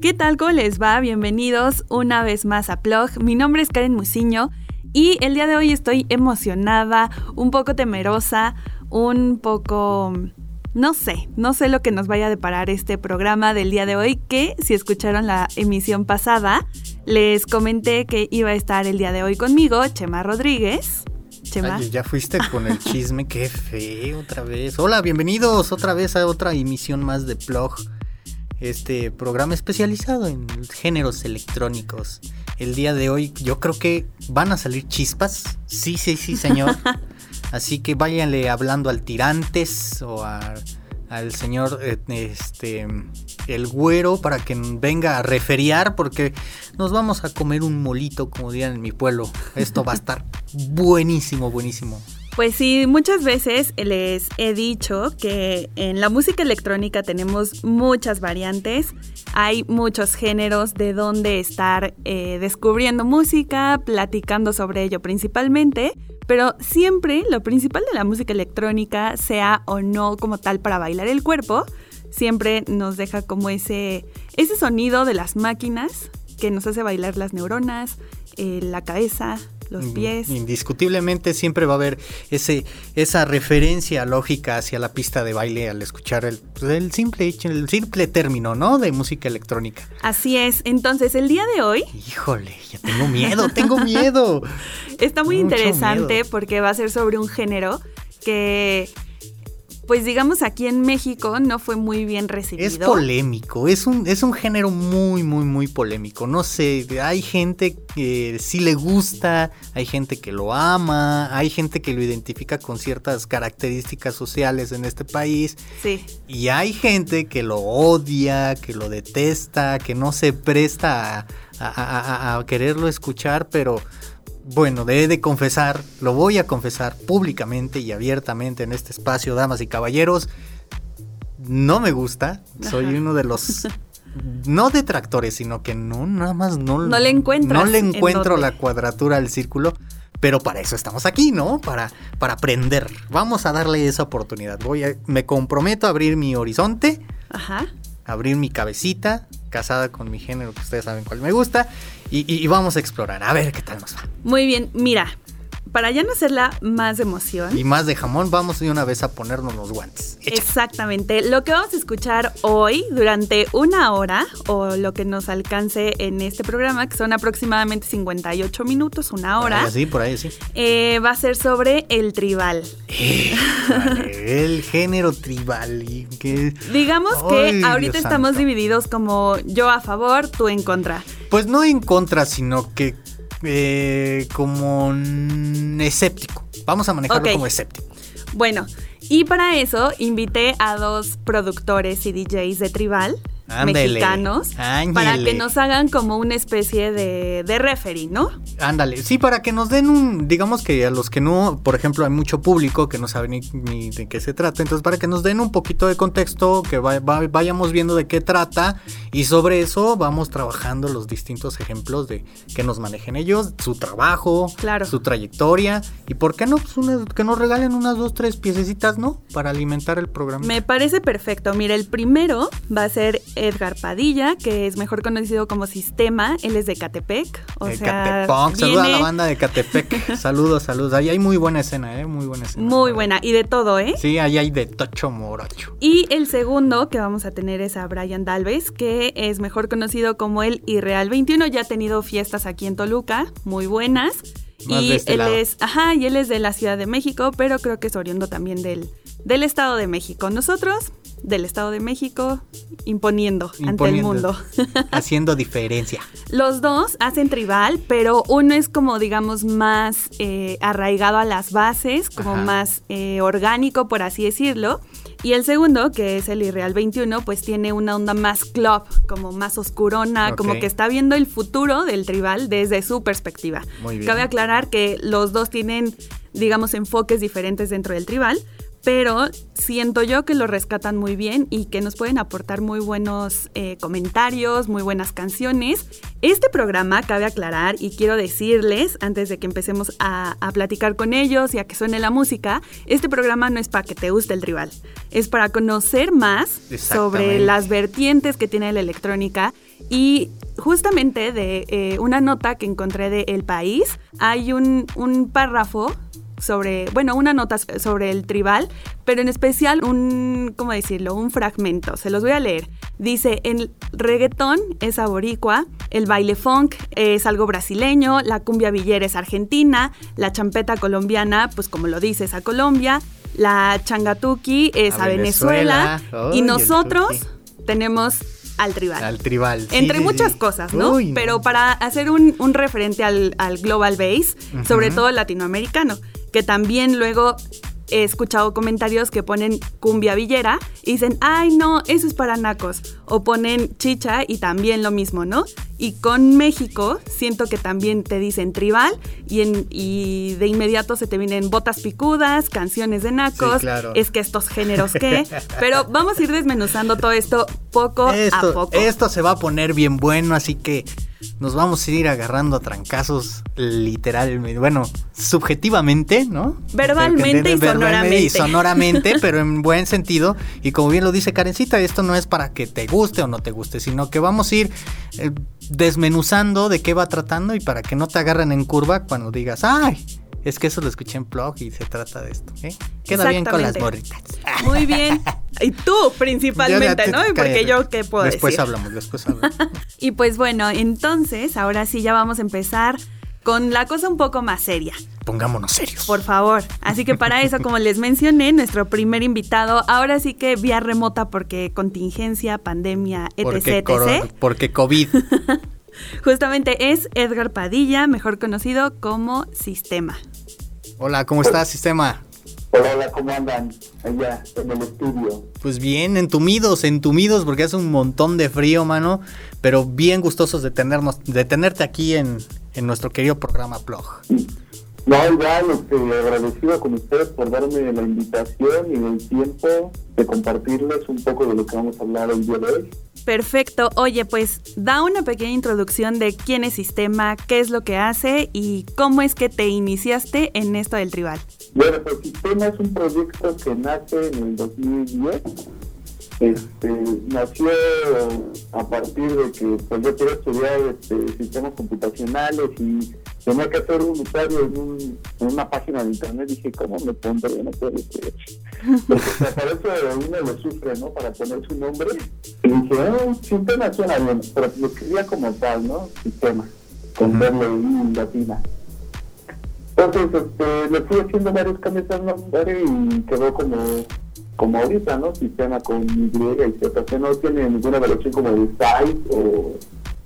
¿Qué tal? ¿Cómo les va? Bienvenidos una vez más a Plog. Mi nombre es Karen Musiño y el día de hoy estoy emocionada, un poco temerosa, un poco... No sé, no sé lo que nos vaya a deparar este programa del día de hoy, que si escucharon la emisión pasada, les comenté que iba a estar el día de hoy conmigo Chema Rodríguez. Chema. Ya fuiste con el chisme, qué feo otra vez. Hola, bienvenidos otra vez a otra emisión más de Plog este programa especializado en géneros electrónicos. El día de hoy yo creo que van a salir chispas. Sí, sí, sí, señor. Así que váyanle hablando al tirantes o al señor eh, este el güero para que venga a referiar porque nos vamos a comer un molito como dirían en mi pueblo. Esto va a estar buenísimo, buenísimo. Pues sí, muchas veces les he dicho que en la música electrónica tenemos muchas variantes, hay muchos géneros de donde estar eh, descubriendo música, platicando sobre ello principalmente, pero siempre lo principal de la música electrónica, sea o no como tal para bailar el cuerpo, siempre nos deja como ese, ese sonido de las máquinas que nos hace bailar las neuronas, eh, la cabeza, los pies. Indiscutiblemente siempre va a haber ese, esa referencia lógica hacia la pista de baile al escuchar el, pues, el, simple, el simple término, ¿no? De música electrónica. Así es. Entonces, el día de hoy. Híjole, ya tengo miedo, tengo miedo. Está muy interesante porque va a ser sobre un género que pues digamos aquí en México no fue muy bien recibido. Es polémico, es un, es un género muy, muy, muy polémico. No sé, hay gente que sí le gusta, hay gente que lo ama, hay gente que lo identifica con ciertas características sociales en este país. Sí. Y hay gente que lo odia, que lo detesta, que no se presta a, a quererlo escuchar, pero bueno, de, de confesar, lo voy a confesar públicamente y abiertamente en este espacio, damas y caballeros, no me gusta, soy uno de los no detractores, sino que no, nada más no, no le encuentro. No le encuentro la cuadratura al círculo, pero para eso estamos aquí, ¿no? Para, para aprender. Vamos a darle esa oportunidad. Voy a, me comprometo a abrir mi horizonte. Ajá. Abrir mi cabecita, casada con mi género, que ustedes saben cuál me gusta, y, vamos a explorar, a ver qué tal nos va. Muy bien, mira, para ya no hacerla más de emoción. Y más de jamón, vamos de una vez a ponernos los guantes. Exactamente. Lo que vamos a escuchar hoy durante una hora, o lo que nos alcance en este programa, que son aproximadamente 58 minutos, una hora. Sí, por ahí sí. Eh, va a ser sobre el tribal. el género tribal. Digamos que ahorita estamos divididos como yo a favor, tú en contra. Pues no en contra, sino que eh, como escéptico. Vamos a manejarlo como escéptico. Bueno, y para eso invité a dos productores y DJs de Tribal mexicanos para que nos hagan como una especie de, de referee, ¿no? Ándale, sí, para que nos den un, digamos que a los que no, por ejemplo, hay mucho público que no sabe ni, de qué se trata, entonces para que nos den un poquito de contexto, que vayamos viendo de qué trata y sobre eso vamos trabajando los distintos ejemplos de que nos manejen ellos, su trabajo, claro. su trayectoria y por qué no, pues que nos regalen unas dos, tres piececitas, ¿no? Para alimentar el programa. Me parece perfecto. Mira, el primero va a ser Edgar Padilla, que es mejor conocido como Sistema. Él es de Catepec. O sea, Saluda a la banda de Catepec. saludos, saludos. Ahí hay muy buena escena, ¿eh? Muy buena escena. Muy buena. Y de todo, ¿eh? Sí, ahí hay de tocho morocho. Y el segundo que vamos a tener es a Brian Dalves, que es mejor conocido como el Irreal 21. Ya ha tenido fiestas aquí en Toluca, muy buenas. y este él es, ajá, y él es de la Ciudad de México, pero creo que es oriundo también del, del Estado de México. Nosotros del Estado de México imponiendo, ante el mundo. haciendo diferencia. Los dos hacen tribal, pero uno es como, digamos, más eh, arraigado a las bases, como más eh, orgánico, por así decirlo. Y el segundo, que es el Irreal 21, pues tiene una onda más club, como más oscurona, como que está viendo el futuro del tribal desde su perspectiva. Muy bien. Cabe aclarar que los dos tienen, digamos, enfoques diferentes dentro del tribal, pero siento yo que lo rescatan muy bien y que nos pueden aportar muy buenos eh, comentarios, muy buenas canciones. Este programa, cabe aclarar y quiero decirles, antes de que empecemos a, platicar con ellos y a que suene la música, este programa no es para que te guste el tribal, es para conocer más sobre las vertientes que tiene la electrónica. Y justamente de eh, una nota que encontré de El País, hay un, un párrafo sobre, bueno, una nota sobre el tribal, pero en especial un, ¿cómo decirlo? Un fragmento. Se los voy a leer. Dice, el reggaetón es aboricua, el baile funk es algo brasileño, la cumbia villera es argentina, la champeta colombiana, pues como lo dices, a Colombia, la changatuki es a, Venezuela, y nosotros tenemos al tribal. Al tribal. Entre muchas cosas, ¿no? Pero para hacer un, referente al, global base, sobre todo latinoamericano que también luego he escuchado comentarios que ponen cumbia villera y dicen, ay no, eso es para nacos. O ponen chicha y también lo mismo, ¿no? Y con México siento que también te dicen tribal y, en, y de inmediato se te vienen botas picudas, canciones de nacos, es que estos géneros qué. Pero vamos a ir desmenuzando todo esto poco a poco. Esto se va a poner bien bueno, así que nos vamos a ir agarrando a trancazos literalmente, bueno, subjetivamente, ¿no? Verbalmente y sonoramente. Y sonoramente, pero en buen sentido. Y como bien lo dice Karencita, esto no es para que te guste o no te guste, sino que vamos a ir eh, desmenuzando de qué va tratando y para que no te agarren en curva cuando digas, ay, es que eso lo escuché en blog y se trata de esto. ¿eh? Queda bien con las morritas. Muy bien. Y tú principalmente, ¿no? Porque yo qué puedo después decir. Hablamos, después hablamos, y pues bueno, entonces, ahora sí ya vamos a empezar con la cosa un poco más seria. Pongámonos serios. Por favor. Así que para eso, como les mencioné, nuestro primer invitado, ahora sí que vía remota porque contingencia, pandemia, etc. Porque, etc. porque COVID. Justamente es Edgar Padilla, mejor conocido como Sistema. Hola, ¿cómo estás, Sistema? Hola, hola, ¿cómo andan allá en el estudio? Pues bien, entumidos, entumidos, porque hace un montón de frío, mano, pero bien gustosos de, tenernos, de tenerte aquí en, en nuestro querido programa Plog. No, igual, este, agradecido con ustedes por darme la invitación y el tiempo de compartirles un poco de lo que vamos a hablar el día de hoy. Perfecto. Oye, pues da una pequeña introducción de quién es Sistema, qué es lo que hace y cómo es que te iniciaste en esto del tribal. Bueno, pues Sistema es un proyecto que nace en el 2010. Este, nació a partir de que pues, yo quería estudiar este, sistemas computacionales y tenía que hacer un usuario en, un, en una página de internet. Dije, ¿cómo me pondré? No puedo decir. Porque para eso uno lo sufre, ¿no? Para poner su nombre. Y dije, oh, sistema suena bien, pero lo escribía como tal, ¿no? Sistema, con verlo en latina. Entonces, este, le fui haciendo varios cambios al nombre y quedó como como ahorita, ¿no? Sistema con Y y Z, que no tiene ninguna relación como de site o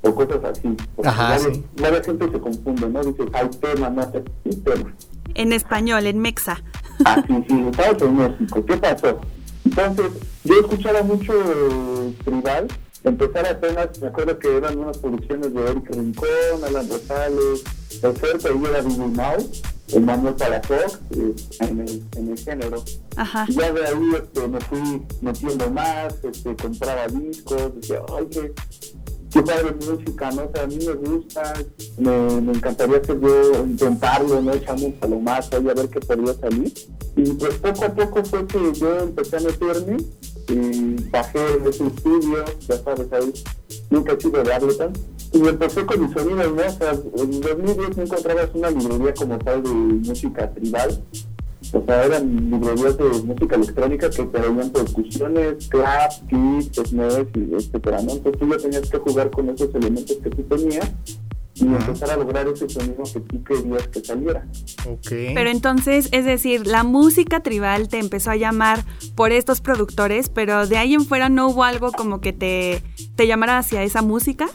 o cosas así. Ajá, sí. La gente se confunde, ¿no? Dice, hay tema, no hay tema. En español, en Mexa. Ah, sí, sí, Estados en México. ¿Qué pasó? Entonces, yo escuchaba mucho tribal. Empezar apenas, me acuerdo que eran unas producciones de Eric Rincón, Alan Rosales, el cerco ahí era Billy Mouse, el Manuel Palafox, eh, en, el, en el género. Ajá. Y ya de ahí este, me fui metiendo más, este, compraba discos, decía, ay, qué padre música, ¿no? O a mí me gusta, me, me encantaría que yo intentarlo, ¿no? A lo más ahí a ver qué podría salir. Y pues poco a poco fue que yo empecé a meterme y bajé de ese estudio, ya sabes, ahí nunca he sido de Ableton. Y empecé con mis sonidos, ¿no? O sea, en 2010 no encontrabas una librería como tal de música tribal o sea, eran librerías de música electrónica que traían percusiones, clap, kits, y etcétera, ¿no? Entonces tú ya tenías que jugar con esos elementos que tú tenías y empezar a lograr ese sonido que tú querías que saliera. Okay. Pero entonces, es decir, la música tribal te empezó a llamar por estos productores, pero de ahí en fuera no hubo algo como que te, te llamara hacia esa música.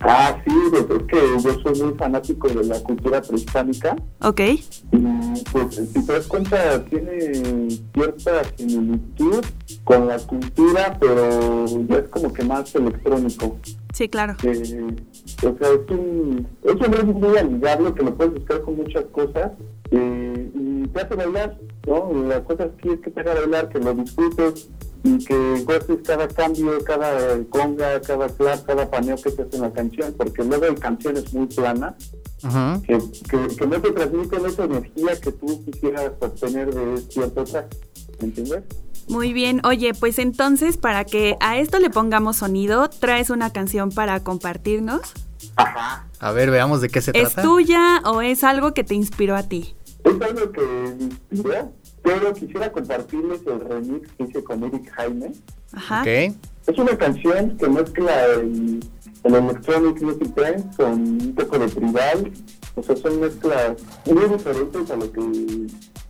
Ah, sí, es que yo soy muy fanático de la cultura prehispánica. Ok. Y pues si te das cuenta tiene cierta similitud con la cultura, pero ya es como que más electrónico. Sí, claro. Eh, o sea, es un, es un ritmo muy amigable que lo puedes buscar con muchas cosas eh, y te hace bailar, ¿no? La cosa aquí es que te haga bailar, que lo disfrutes y que goces cada cambio, cada conga, cada clap, cada paneo que se hace en la canción, porque luego la canción es muy plana, Ujú. que, que, que no te transmiten esa energía que tú quisieras obtener de cierto track, ¿me entiendes? Muy bien, oye, pues entonces para que a esto le pongamos sonido, traes una canción para compartirnos. Ajá. A ver, veamos de qué se ¿Es trata. tuya o es algo que te inspiró a ti? Es algo que me inspiró, pero quisiera compartirles el remix que hice con Eric Jaime. Ajá. Es una canción que mezcla el, el electronic music dance con un poco de tribal. O sea, son mezclas muy diferentes a lo que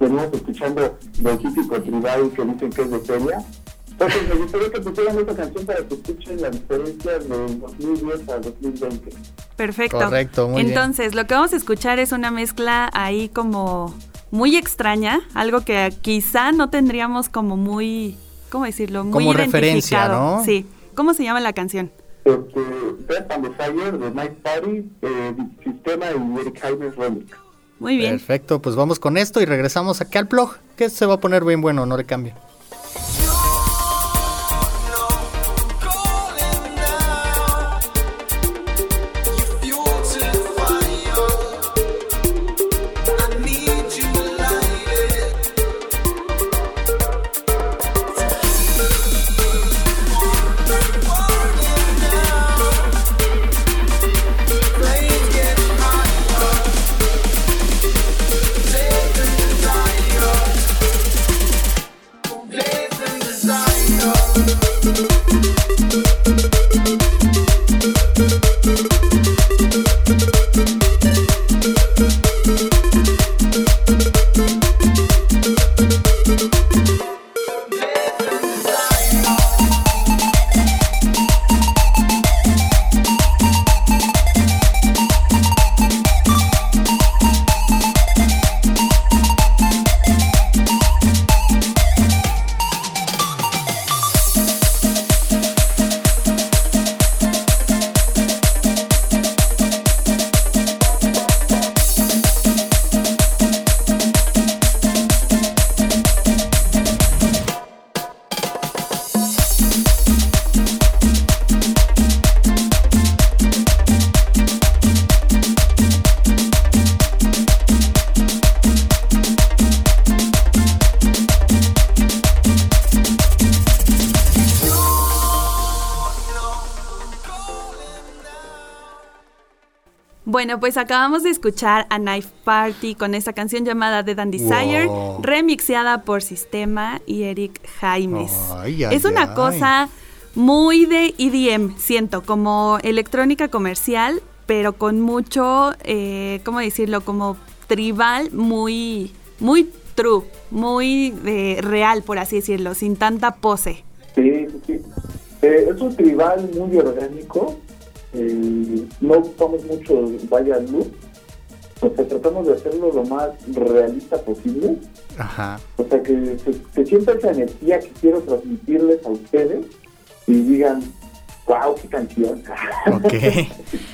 venimos escuchando del típico tribal que dicen que es de feria. Entonces me gustaría que pusieran esta canción para que escuchen la diferencia del 2010 al 2020. Perfecto. Correcto, muy bien. Entonces, lo que vamos a escuchar es una mezcla ahí como muy extraña, algo que quizá no tendríamos como muy, ¿cómo decirlo? Muy Como referencia. ¿no? Sí. ¿Cómo se llama la canción? Este, Death and Desire de Night Party, eh, Sistema y Eric remix. Muy bien. Perfecto, pues vamos con esto y regresamos aquí al blog, que se va a poner bien bueno, no le cambie. Bueno, pues acabamos de escuchar a Knife Party con esta canción llamada Dead and Desire, Wow. remixeada por Sistema y Eric Jaimes. Ay, ay, es una ay. cosa muy de EDM, siento, como electrónica comercial, pero con mucho, eh, ¿cómo decirlo? Como tribal, muy, muy true, muy de real, por así decirlo, sin tanta pose. Sí, sí, sí. Eh, es un tribal muy orgánico. Eh, no ocupamos mucho vaya luz. O sea, tratamos de hacerlo lo más realista posible. Ajá. O sea, que se, se sienta esa energía que quiero transmitirles a ustedes y digan, wow, qué canción. Ok.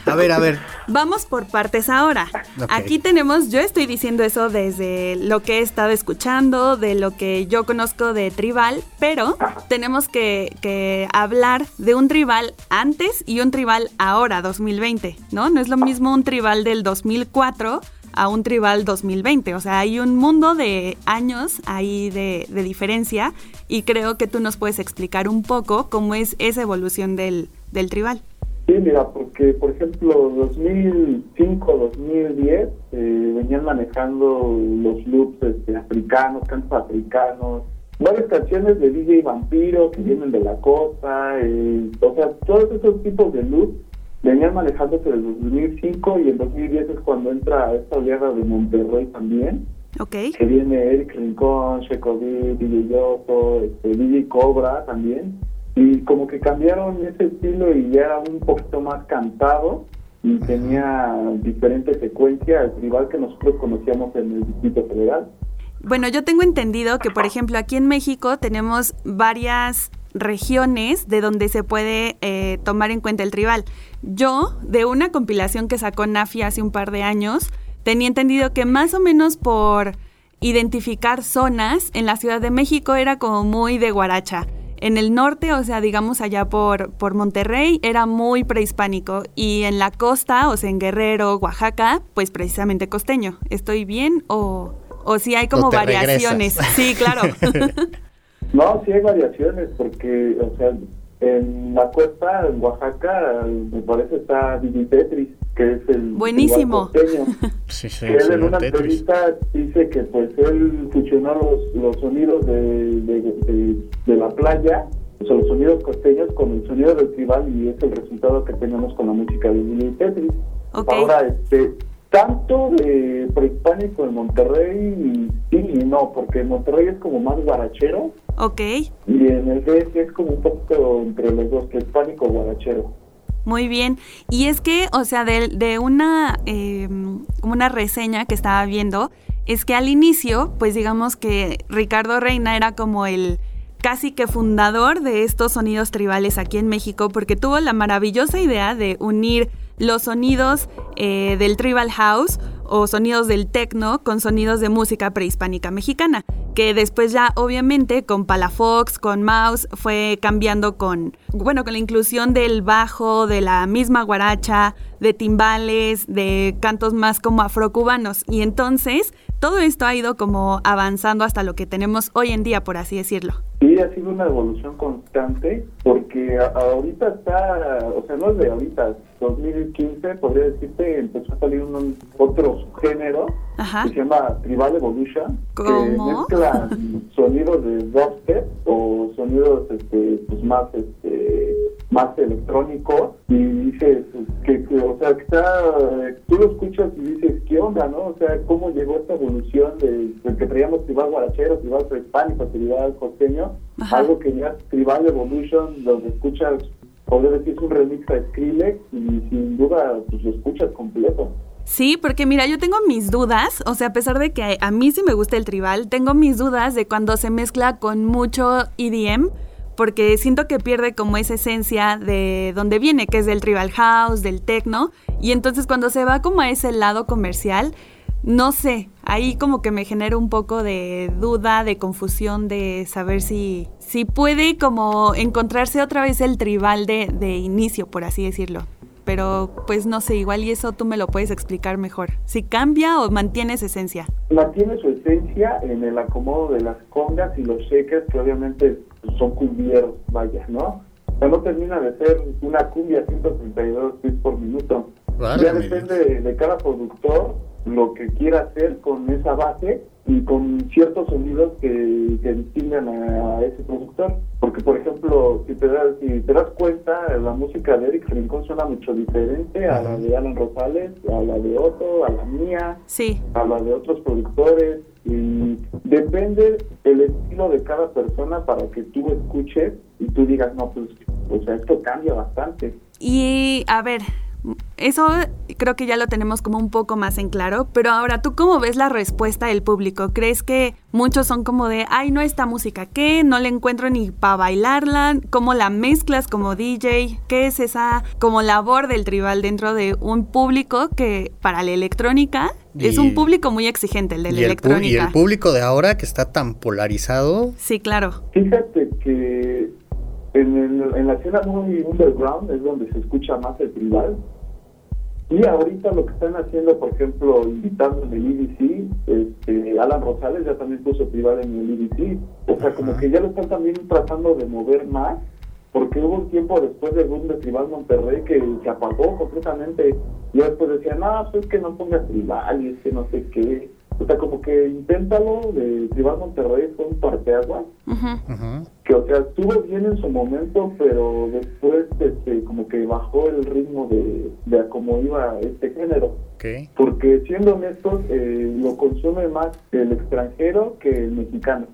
A ver, a ver. Vamos por partes ahora. Aquí tenemos, yo estoy diciendo eso desde lo que he estado escuchando, de lo que yo conozco de tribal, pero tenemos que, que hablar de un tribal antes y un tribal ahora, 2020, ¿no? No es lo mismo un tribal del 2004 a un tribal 2020. O sea, hay un mundo de años ahí de, diferencia y creo que tú nos puedes explicar un poco cómo es esa evolución del, del tribal. Sí, mira, porque por ejemplo 2005, 2010 eh, venían manejando los loops este, africanos, cantos africanos, varias canciones de DJ Vampiro que vienen de la costa, eh, o sea, todos esos tipos de loops venían manejándose desde 2005 y en 2010 es cuando entra esta oleada de Monterrey también, ¿Ok? que viene Eric Rincón, Checo D, DJ Yoto, este, DJ Cobra también, y como que cambiaron ese estilo y ya era un poquito más cantado, y tenía diferentes secuencias al tribal que nosotros conocíamos en el Distrito Federal. Bueno, yo tengo entendido que, por ejemplo, aquí en México tenemos varias regiones de donde se puede eh, tomar en cuenta el tribal. Yo, de una compilación que sacó Nafi hace un par de años, tenía entendido que más o menos por identificar zonas en la Ciudad de México era como muy de guaracha. En el norte, o sea, digamos allá por, por Monterrey, era muy prehispánico. Y en la costa, o sea, en Guerrero, Oaxaca, pues precisamente costeño. ¿Estoy bien o, o si hay como variaciones? Sí, claro. no, sí hay variaciones porque, o sea, en la costa, en Oaxaca, me parece está Digi Tetris, que es el buenísimo. sí, sí, que él en una entrevista dice que pues él fusionó los, los sonidos de, de, la playa, o sea, los sonidos costeños con el sonido del tribal y es el resultado que tenemos con la música de Digi Tetris. Ahora, este, tanto de prehispánico en Monterrey, sí y no, porque Monterrey es como más guarachero. Ok. Y en el DF es como un poquito entre los dos, prehispánico guarachero. Muy bien. Y es que, o sea, de, de una, eh, una reseña que estaba viendo, es que al inicio, pues digamos que Ricardo Reina era como el casi que fundador de estos sonidos tribales aquí en México, porque tuvo la maravillosa idea de unir los sonidos eh, del tribal house o sonidos del techno con sonidos de música prehispánica mexicana, que después ya obviamente con Palafox, con Mouse, fue cambiando con, bueno, con la inclusión del bajo, de la misma guaracha, de timbales, de cantos más como afrocubanos. Y entonces todo esto ha ido como avanzando hasta lo que tenemos hoy en día, por así decirlo. Sí, ha sido una evolución constante porque ahorita está, o sea, no es de ahorita, 2015 podría decirte, empezó a salir un otro género que se llama Tribal Evolution, que mezcla sonidos de dubstep o sonidos este, pues más este más electrónicos. Y dices que, o sea que está tú lo escuchas y dices qué onda no o sea cómo llegó esta evolución de, que traíamos tribal guarachero tribal prehispánico tribal costeño algo que ya tribal evolution donde escuchas podría decir es un remix a Skrillex y sin duda pues lo escuchas completo Sí, porque mira, yo tengo mis dudas, o sea, a pesar de que a mí sí me gusta el tribal, tengo mis dudas de cuando se mezcla con mucho EDM, porque siento que pierde como esa esencia de donde viene, que es del tribal house, del techno, y entonces cuando se va como a ese lado comercial, no sé, ahí como que me genera un poco de duda, de confusión, de saber si, si puede como encontrarse otra vez el tribal de, de inicio, por así decirlo pero pues no sé, igual y eso tú me lo puedes explicar mejor. Si cambia o mantiene su esencia. Mantiene su esencia en el acomodo de las congas y los shakers que obviamente son cumbieros, vaya, ¿no? O sea, no termina de ser una cumbia 132 bits por minuto. ya depende de cada productor lo que quiera hacer con esa base y con ciertos sonidos que, que distinguen a, ese productor. Porque, por ejemplo, si te, das, si te das cuenta, la música de Eric Rincón suena mucho diferente a la de Alan Rosales, a la de Otto, a la mía, sí. a la de otros productores. Y depende el estilo de cada persona para que tú escuches y tú digas, no, pues, o sea, esto cambia bastante. Y, a ver, eso creo que ya lo tenemos como un poco más en claro, pero ahora tú cómo ves la respuesta del público? ¿Crees que muchos son como de, ay, no esta música, ¿qué? No le encuentro ni para bailarla, ¿cómo la mezclas como DJ? ¿Qué es esa como labor del tribal dentro de un público que para la electrónica es un público muy exigente, el de la electrónica? y el público de ahora que está tan polarizado. Sí, claro. Fíjate que en, la escena muy underground es donde se escucha más el tribal. Y ahorita lo que están haciendo, por ejemplo, invitando en el EDC, este, Alan Rosales ya también puso tribal en el EDC. O sea, como que ya lo están también tratando de mover más, porque hubo un tiempo después del boom de Tribal Monterrey que se apagó completamente. Y después decían, no, pues es que no pongas tribal y es que no sé qué. O sea, como que inténtalo de Tribal Monterrey fue un parteaguas. Que, o sea, estuvo bien en su momento, pero después este, como que bajó el ritmo de, de cómo iba este género. Porque siendo honestos, eh, lo consume más el extranjero que el mexicano.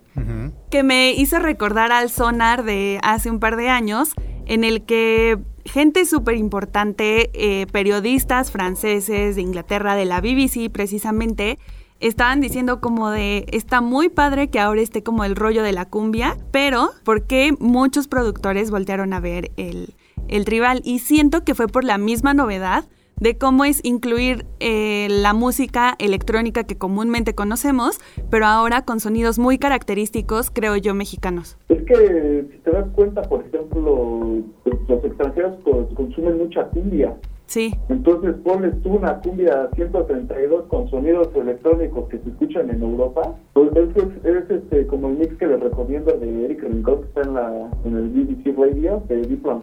Que me hizo recordar al sonar de hace un par de años, en el que gente súper importante, eh, periodistas franceses de Inglaterra, de la BBC precisamente, estaban diciendo como de, está muy padre que ahora esté como el rollo de la cumbia, pero ¿por qué muchos productores voltearon a ver el, el tribal? Y siento que fue por la misma novedad de cómo es incluir eh, la música electrónica que comúnmente conocemos, pero ahora con sonidos muy característicos, creo yo, mexicanos. Es que si te das cuenta, por ejemplo, los extranjeros consumen mucha cumbia Sí. Entonces pones tú una cumbia 132 con sonidos electrónicos que se escuchan en Europa. Pues es, es, este, como el mix que les recomiendo de Eric Rincón que está en, la, en el BBC Radio de Deep Plan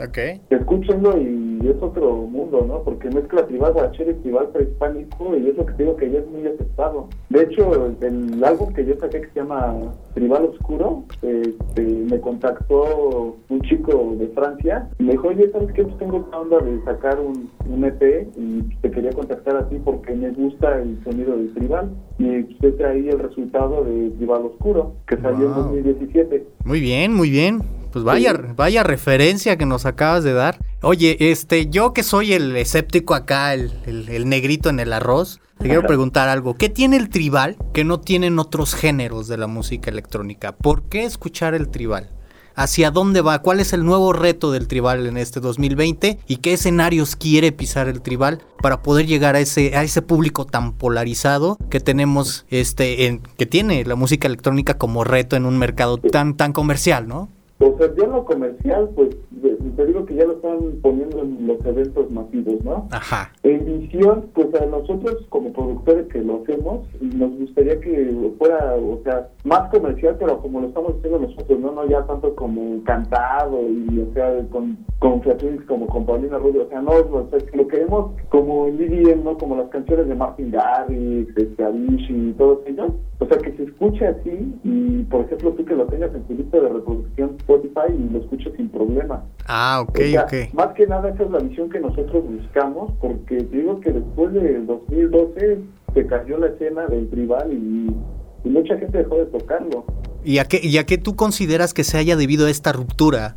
Ok. Escúchenlo y es otro mundo, ¿no? Porque mezcla tribal guachero y tribal prehispánico y es lo que digo que ya es muy aceptado. De hecho, el, álbum que yo saqué que se llama Tribal Oscuro, este, me contactó un chico de Francia y me dijo, oye, ¿sabes qué? Pues tengo esta onda de sacar un, EP y te quería contactar a ti porque me gusta el sonido del tribal. Y pues ahí el resultado de Tribal Oscuro, que salió en 2017. Muy bien, muy bien. Pues vaya, vaya referencia que nos acabas de dar. Oye, este, yo que soy el escéptico acá, el, el negrito en el arroz, te quiero preguntar algo. ¿Qué tiene el tribal que no tienen otros géneros de la música electrónica? ¿Por qué escuchar el tribal? Hacia dónde va, cuál es el nuevo reto del tribal en este 2020 y qué escenarios quiere pisar el tribal para poder llegar a ese, a ese público tan polarizado que tenemos, este, en, que tiene la música electrónica como reto en un mercado tan, tan comercial, ¿no? O sea, ya lo comercial, pues te digo que ya lo están poniendo en los eventos masivos, ¿no? Ajá. En visión, pues a nosotros como productores que lo hacemos, nos gustaría que fuera, o sea, más comercial, pero como lo estamos haciendo nosotros, ¿no? No ya tanto como cantado y, o sea, con, con como con Paulina Rubio, o sea, no, o sea, lo queremos como el EDM, ¿no? Como las canciones de Martin Garrix, este, Avicii y todos ellos. O sea, que se escuche así y, por ejemplo, tú que lo tengas en tu lista de reproducción Spotify y lo escuches sin problema. Ah, ok, ok. Más que nada esa es la visión que nosotros buscamos, porque digo que después del 2012 se cayó la escena del tribal y, mucha gente dejó de tocarlo. ¿Y a, qué, ¿Y a qué tú consideras que se haya debido a esta ruptura?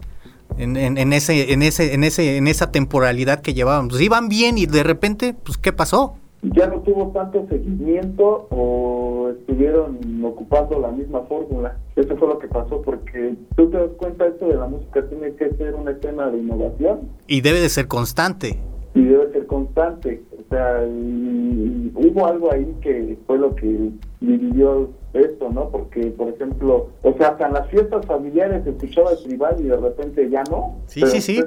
En, en, ese, en, ese, en, ese, en esa temporalidad que llevábamos. Pues iban bien y de repente, pues, ¿qué pasó? Ya no tuvo tanto seguimiento o estuvieron ocupando la misma fórmula. Eso fue lo que pasó porque tú te das cuenta esto de la música tiene que ser una escena de innovación. Y debe de ser constante. Y debe ser constante. O sea, hubo algo ahí que fue lo que dividió esto, ¿no? Porque, por ejemplo, o sea, hasta en las fiestas familiares se escuchaba el tribal y de repente ya no. Sí, sí, sí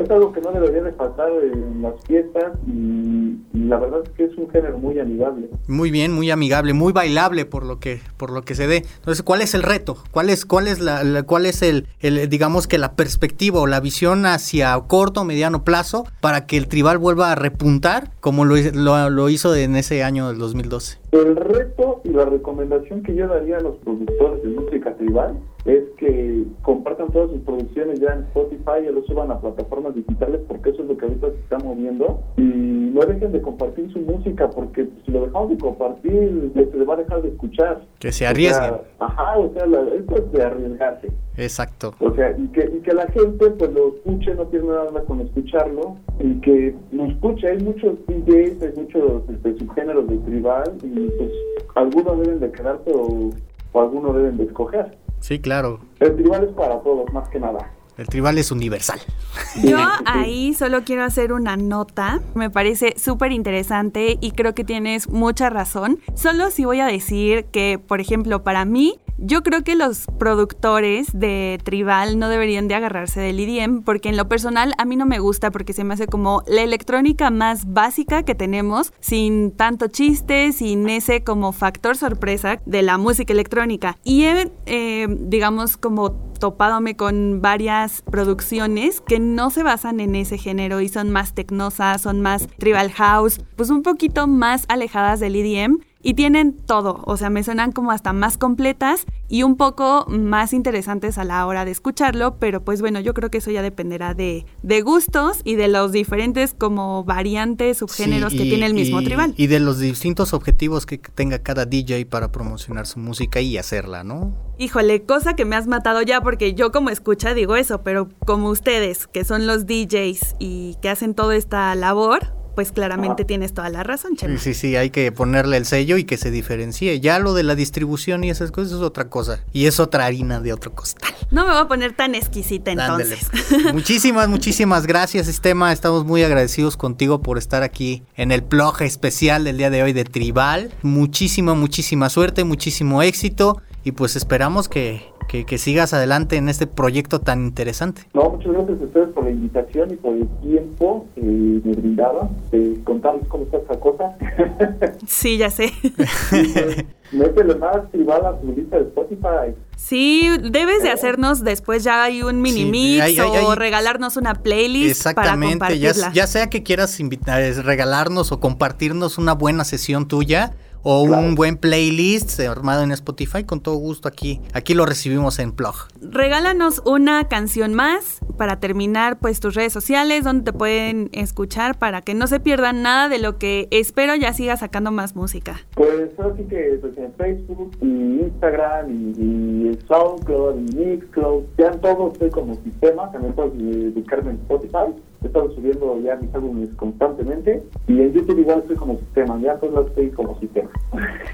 es algo que no debería de faltar en las fiestas y, la verdad es que es un género muy amigable. Muy bien, muy amigable, muy bailable por lo que por lo que se dé. Entonces, ¿cuál es el reto? ¿Cuál es cuál es la, cuál es el, el, digamos que la perspectiva o la visión hacia corto o mediano plazo para que el tribal vuelva a repuntar como lo, lo, lo hizo en ese año del 2012? El reto y la recomendación que yo daría a los productores de música tribal es que compartan todas sus producciones ya en Spotify y lo suban a plataformas digitales porque eso es lo que ahorita se está moviendo y no dejen de compartir su música porque si lo dejamos de compartir se le va a dejar de escuchar. Que se arriesguen. ajá, o sea, esto es de arriesgarse. Exacto. O sea, y que, y que la gente pues lo escuche, no tiene nada con escucharlo y que lo escuche. Hay muchos DJs, hay muchos este, subgéneros de tribal y pues algunos deben de quedarse o, algunos deben de escoger. Sí, claro. El tribal es para todos, más que nada. El tribal es universal. Yo ahí solo quiero hacer una nota. Me parece súper interesante y creo que tienes mucha razón. Solo si voy a decir que, por ejemplo, para mí, yo creo que los productores de Tribal no deberían de agarrarse del IDM porque en lo personal a mí no me gusta porque se me hace como la electrónica más básica que tenemos, sin tanto chiste, sin ese como factor sorpresa de la música electrónica. Y he, eh, digamos, como topadome con varias producciones que no se basan en ese género y son más tecnosas, son más tribal house, pues un poquito más alejadas del EDM y tienen todo, o sea, me suenan como hasta más completas y un poco más interesantes a la hora de escucharlo, pero pues bueno, yo creo que eso ya dependerá de, de gustos y de los diferentes como variantes, subgéneros Sí, que tiene el mismo y- tribal. Y de los distintos objetivos que tenga cada DJ para promocionar su música y hacerla, ¿no? Híjole, cosa que me has matado ya porque yo como escucha digo eso, pero como ustedes, que son los DJs y que hacen toda esta labor, pues claramente tienes toda la razón, Chema. Sí, sí, sí, hay que ponerle el sello y que se diferencie. Ya lo de la distribución y esas cosas es otra cosa. Y es otra harina de otro costal. No me voy a poner tan exquisita entonces. muchísimas, muchísimas gracias, Sistema. Estamos muy agradecidos contigo por estar aquí en el plug especial del día de hoy de Tribal. Muchísima, muchísima suerte, muchísimo éxito. Y pues esperamos que, que- que sigas adelante en este proyecto tan interesante. No, muchas gracias a ustedes por la invitación y por el tiempo que me brindaban de contarles cómo está esta cosa. Sí, ya sé. Métele más tribal a tu lista de Spotify. Sí, debes de hacernos después ya hay un mini Sí, mix hay- hay- o hay- regalarnos una playlist Exactamente, ya, compartirla. ya sea que quieras invitar, es regalarnos o compartirnos una buena sesión tuya o Claro. un buen playlist armado en Spotify, con todo gusto aquí, aquí lo recibimos en Plug. Regálanos una canción más para terminar pues tus redes sociales donde te pueden escuchar para que no se pierdan nada de lo que espero ya siga sacando más música. Pues así que pues, en Facebook y Instagram y, y SoundCloud y Mixcloud, ya en todo estoy como sistema, también puedes eh, buscarme en Spotify, he estado subiendo ya mis álbumes constantemente y en YouTube igual estoy como sistema, ya lados estoy como sistema.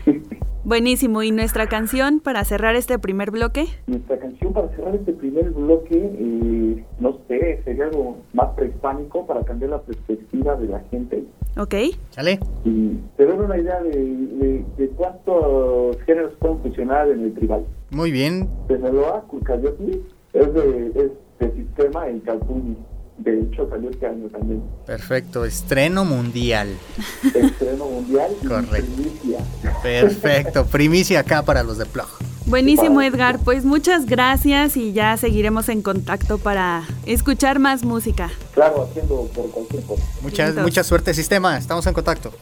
Buenísimo, ¿y nuestra canción para cerrar este primer bloque? Nuestra canción para cerrar este primer bloque, eh, no sé, sería algo más prehispánico para cambiar la perspectiva de la gente ¿Ok? ¿Sale? y te doy una idea de, de, de cuántos géneros pueden funcionar en el tribal. Muy bien. Sinaloa, Cucayotli, es de, es de sistema en Calpulli. De hecho, salió este año también. Perfecto. Estreno mundial. Estreno mundial y Correcto. primicia. Perfecto. Primicia acá para los de Plug. Buenísimo Edgar, pues muchas gracias y ya seguiremos en contacto para escuchar más música. Claro, haciendo por cualquier cosa. Mucha, Listo. mucha suerte, sistema. Estamos en contacto.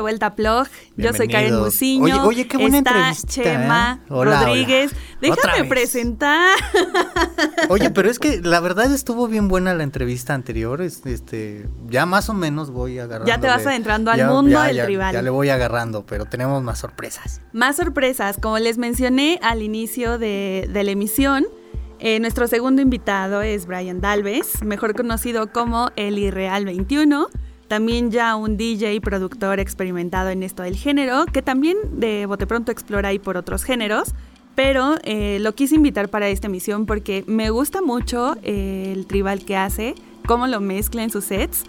De vuelta a Plog. Yo soy Karen. Musiño. Oye, oye, qué buena Está entrevista, Chema ¿eh? Hola, Rodríguez. hola. Déjame presentar. Oye, pero es que la verdad estuvo bien buena la entrevista anterior. es- Este, ya más o menos voy agarrando. Ya te vas adentrando al mundo del tribal. Ya le voy agarrando, pero tenemos más sorpresas. Más sorpresas, como les mencioné al inicio de, de la emisión, eh, nuestro segundo invitado es Brian Dalves, mejor conocido como el Irreal 21, también ya un DJ y productor experimentado en esto del género, que también de bote pronto explora ahí por otros géneros, pero eh, lo quise invitar para esta emisión porque me gusta mucho eh, el tribal que hace, cómo lo mezcla en sus sets,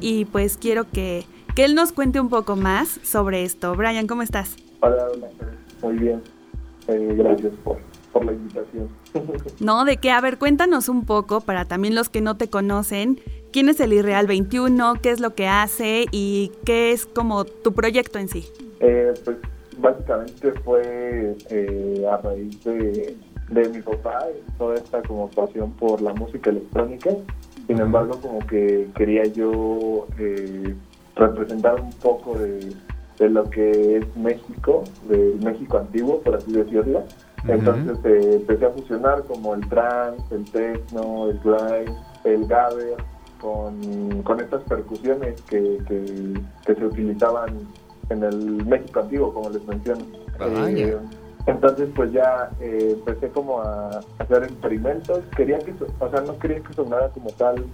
y pues quiero que, que él nos cuente un poco más sobre esto. Brian, ¿cómo estás? Hola, hola, muy bien. Eh, gracias por, por la invitación. ¿No? ¿De qué? A ver, cuéntanos un poco para también los que no te conocen. ¿Quién es el Irreal 21? ¿Qué es lo que hace? ¿Y qué es como tu proyecto en sí? Eh, pues básicamente fue eh, a raíz de, de mi papá y toda esta como pasión por la música electrónica. Sin embargo, como que quería yo eh, representar un poco de, de lo que es México, del México antiguo, por así decirlo. Entonces eh, empecé a fusionar como el trance, el techno, el grime, el gabber, con, con estas percusiones que, que, que se utilizaban en el México antiguo, como les menciono. Eh, entonces pues ya eh, empecé como a hacer experimentos. Quería que, o sea, no quería que sonara como tal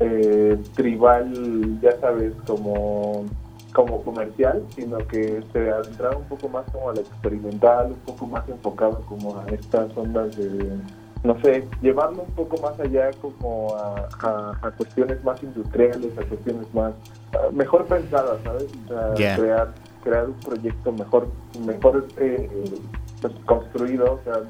eh, tribal, ya sabes, como como comercial, sino que se adentraba un poco más como al experimental, un poco más enfocado como a estas ondas de, no sé, llevarlo un poco más allá como a, a- a cuestiones más industriales, a cuestiones más, mejor pensadas, ¿sabes? Crear, crear un proyecto mejor, mejor eh, pues, construido, o sea,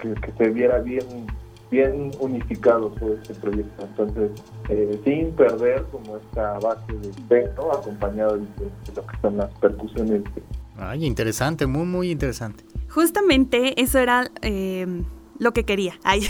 que, que- que se viera bien bien unificado todo este proyecto. Entonces, eh, sin perder como esta base de techno acompañado de, de lo que son las percusiones. Ay, interesante, muy, muy interesante. Justamente eso era eh, lo que quería. Ay.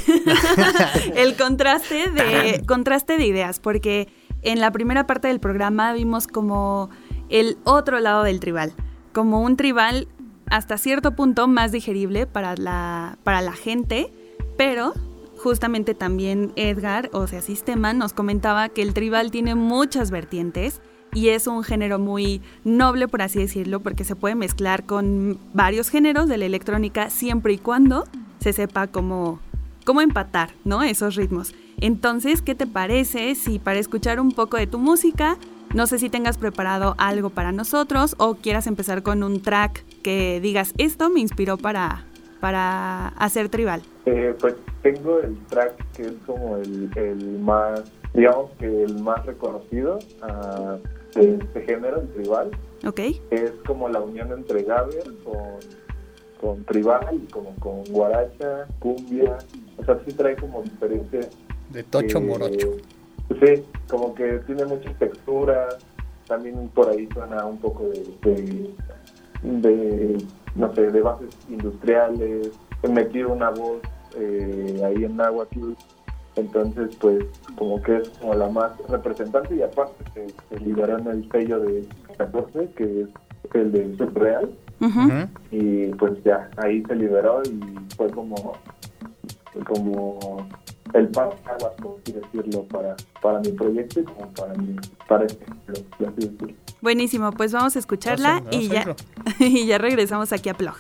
el contraste de, contraste de ideas, porque en la primera parte del programa vimos como el otro lado del tribal, como un tribal hasta cierto punto más digerible para la, para la gente, pero justamente también Edgar, o sea, Sistema, nos comentaba que el tribal tiene muchas vertientes y es un género muy noble, por así decirlo, porque se puede mezclar con varios géneros de la electrónica siempre y cuando se sepa cómo, cómo empatar, ¿no? Esos ritmos. Entonces, ¿qué te parece si para escuchar un poco de tu música, no sé si tengas preparado algo para nosotros o quieras empezar con un track que digas, esto me inspiró para, para hacer tribal? Eh, pues tengo el track que es como el, el más, digamos que el más reconocido ah, de este género, el tribal. ¿Ok? Es como la unión entre gabber con, con tribal y como con guaracha, cumbia. O sea, sí trae como diferentes De Tocho Eh, Morocho. Sí, como que tiene muchas texturas. También por ahí suena un poco de, de, de, no sé, de bases industriales. He metido una voz eh, ahí en náhuatl. Entonces, pues, como que es como la más representante y aparte se, se liberó en el sello de 14, que es el de Subreal. Ujú. Y pues ya, ahí se liberó y fue como, como el paso aguas, por así decirlo, para, para mi proyecto y como para mi, para este, por así decirlo. Buenísimo, pues vamos a escucharla y, ya, y ya regresamos aquí a Plog.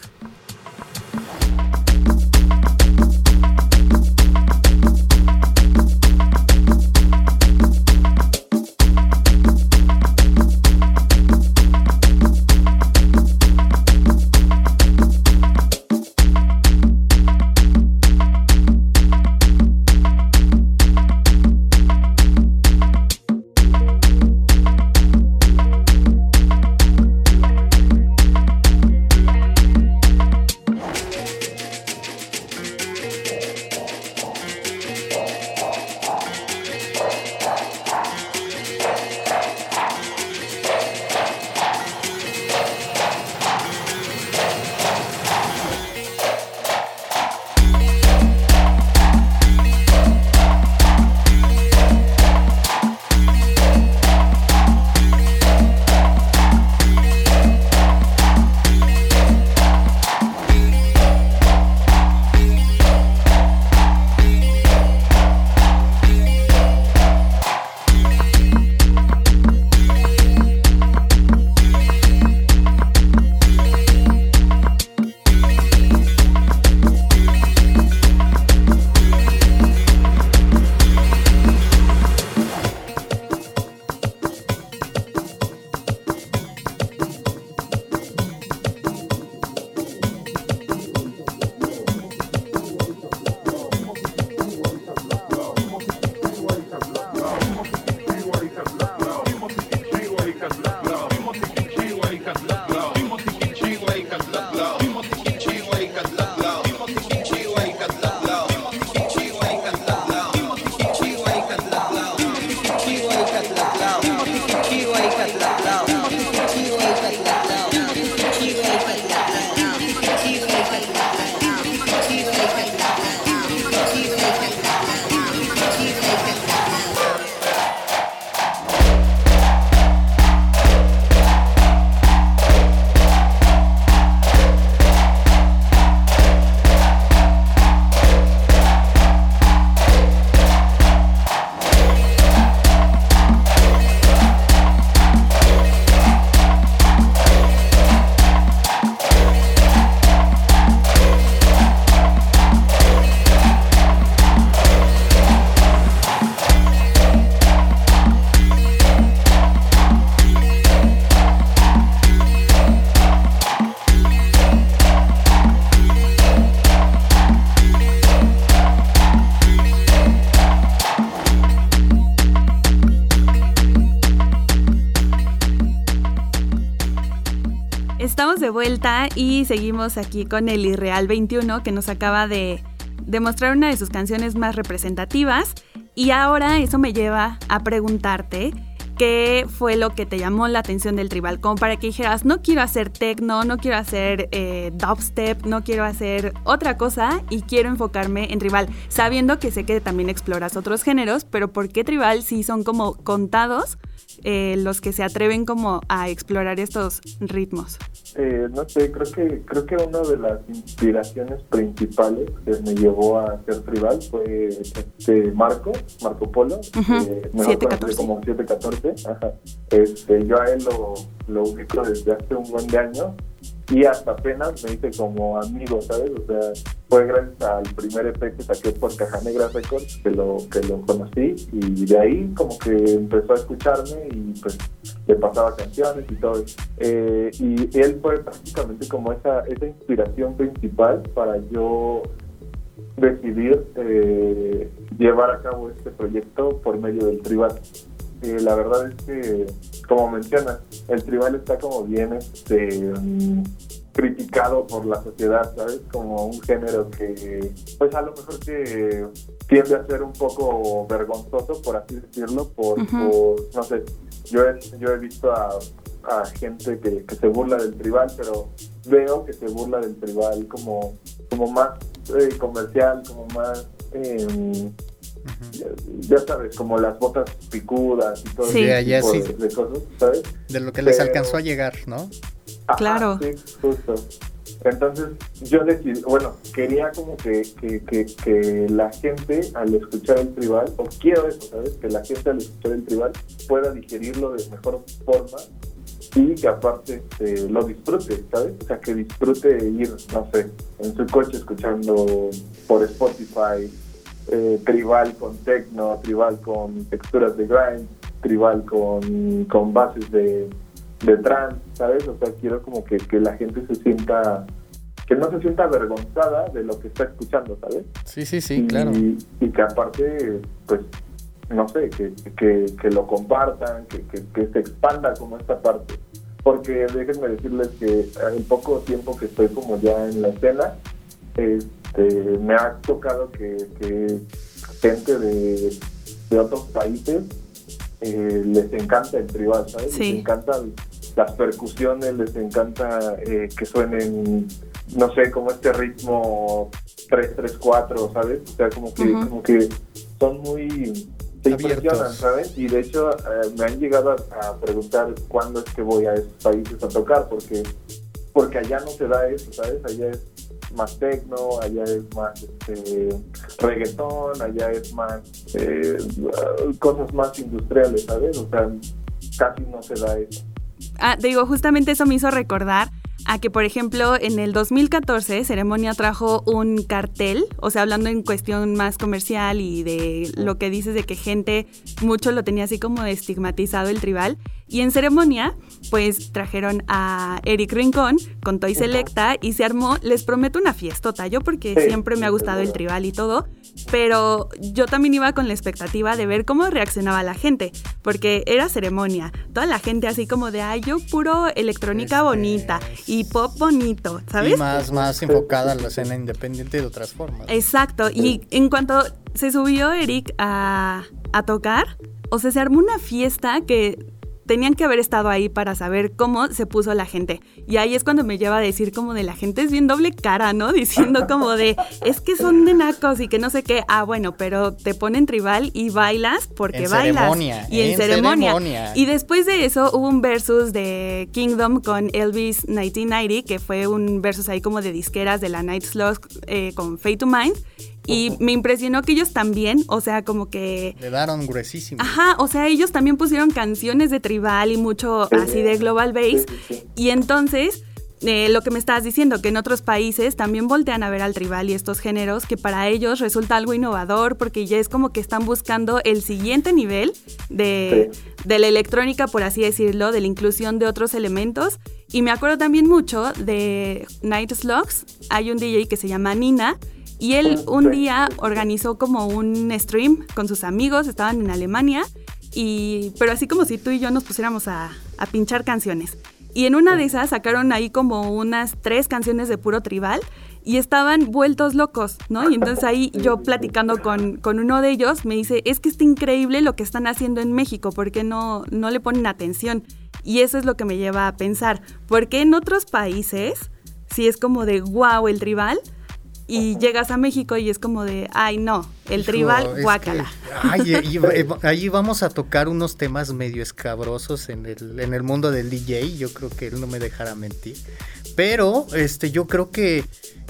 De vuelta y seguimos aquí con el Irreal 21 que nos acaba de demostrar una de sus canciones más representativas. Y ahora eso me lleva a preguntarte ¿Qué fue lo que te llamó la atención del tribal? Como para que dijeras, no quiero hacer techno, no quiero hacer eh, dubstep, no quiero hacer otra cosa y quiero enfocarme en tribal, sabiendo que sé que también exploras otros géneros, pero ¿por qué tribal si son como contados eh, los que se atreven como a explorar estos ritmos? Eh, no sé, creo que creo que una de las inspiraciones principales que me llevó a ser tribal fue este Marco, Marco Polo, uh me 714. como 714. Ajá. Este, yo a él lo, lo ubico desde hace un buen de años y hasta apenas me hice como amigo, ¿sabes? O sea, fue gracias al primer EP que saqué por Caja Negra Records que lo, que lo conocí y de ahí como que empezó a escucharme y pues le pasaba canciones y todo. Eh, y él fue prácticamente como esa, esa inspiración principal para yo decidir eh, llevar a cabo este proyecto por medio del tribal. Eh, la verdad es que, como mencionas, el tribal está como bien este, criticado por la sociedad, ¿sabes? Como un género que, pues a lo mejor que tiende a ser un poco vergonzoso, por así decirlo, por, no sé, yo he, yo he visto a, gente que, se burla del tribal, pero veo que se burla del tribal como, como más eh, comercial, como más... Eh, ya, sabes, como las botas picudas y todo sí. tipo De, cosas, ¿sabes? De lo que les alcanzó a llegar, ¿no? claro. Sí, justo. Entonces yo decidí, bueno, quería como que, que, que, la gente al escuchar el tribal, o quiero eso, ¿sabes? Que la gente al escuchar el tribal pueda digerirlo de mejor forma y que aparte este, lo disfrute, ¿sabes? O sea, que disfrute ir, no sé, en su coche escuchando por Spotify eh, tribal con techno, tribal con texturas de grind, tribal con, con bases de, de trance, ¿sabes? O sea, quiero como que, que la gente se sienta que no se sienta avergonzada de lo que está escuchando, ¿sabes? Sí, sí, sí, claro. Y que aparte, pues, no sé, que, que, que lo compartan, que, que, se expanda como esta parte. Porque déjenme decirles que en poco tiempo que estoy como ya en la escena, este, me ha tocado que, gente de, otros países eh, les encanta el tribal, ¿sabes? Les encantan las percusiones, les encanta eh, que suenen, no sé, como este ritmo 3-3-4, ¿sabes? O sea, como que, como que son muy... Se impresionan, ¿sabes? Y de hecho eh, me han llegado a, preguntar cuándo es que voy a esos países a tocar, porque porque allá no se da eso, ¿sabes? Allá es más tecno, allá es más este, reggaetón, allá es más eh, cosas más industriales, ¿sabes? O sea, casi no se da eso. Ah, digo, justamente eso me hizo recordar a que, por ejemplo, en el 2014 Ceremonia trajo un cartel, o sea, hablando en cuestión más comercial y de lo que dices de que gente mucho lo tenía así como estigmatizado el tribal. Y en ceremonia, pues trajeron a Eric Rincón con Toy Selecta y se armó, les prometo una fiestota, yo porque siempre me ha gustado el tribal y todo, pero yo también iba con la expectativa de ver cómo reaccionaba la gente, porque era ceremonia, toda la gente así como de, ay, yo puro electrónica este, bonita y pop bonito, ¿sabes? Y más, más enfocada a la escena independiente de otras formas. Exacto, y en cuanto se subió Eric a, a tocar, o sea, se armó una fiesta que tenían que haber estado ahí para saber cómo se puso la gente. Y ahí es cuando me lleva a decir como de la gente es bien doble cara, ¿no? Diciendo como de, es que son de nacos y que no sé qué. Ah, bueno, pero te ponen tribal y bailas porque bailas. y en, ceremonia. Y después de eso hubo un versus de Kingdom con Elvis 1990, que fue un versus ahí como de disqueras de la Night Sloth eh, con Fate to Mind. Y me impresionó que ellos también, o sea, como que... Le daron gruesísimo. Ajá, o sea, ellos también pusieron canciones de tribal y mucho así de global bass. Y entonces, eh, lo que me estabas diciendo, que en otros países también voltean a ver al tribal y estos géneros, que para ellos resulta algo innovador, porque ya es como que están buscando el siguiente nivel de, de la electrónica, por así decirlo, de la inclusión de otros elementos. Y me acuerdo también mucho de Night Slugs. Hay un DJ que se llama Nina y él un día organizó como un stream con sus amigos, estaban en Alemania, y, pero así como si tú y yo nos pusiéramos a, pinchar canciones. Y en una de esas sacaron ahí como unas tres canciones de puro tribal y estaban vueltos locos, ¿no? Y entonces ahí yo platicando con, con, uno de ellos me dice, es que está increíble lo que están haciendo en México, porque no, no le ponen atención? Y eso es lo que me lleva a pensar, porque en otros países, si es como de, wow, el tribal, y llegas a México y es como de, ay no, el tribal, guácala. ahí vamos a tocar unos temas medio escabrosos en el, en el mundo del DJ, yo creo que él no me dejará mentir. Pero este, yo creo que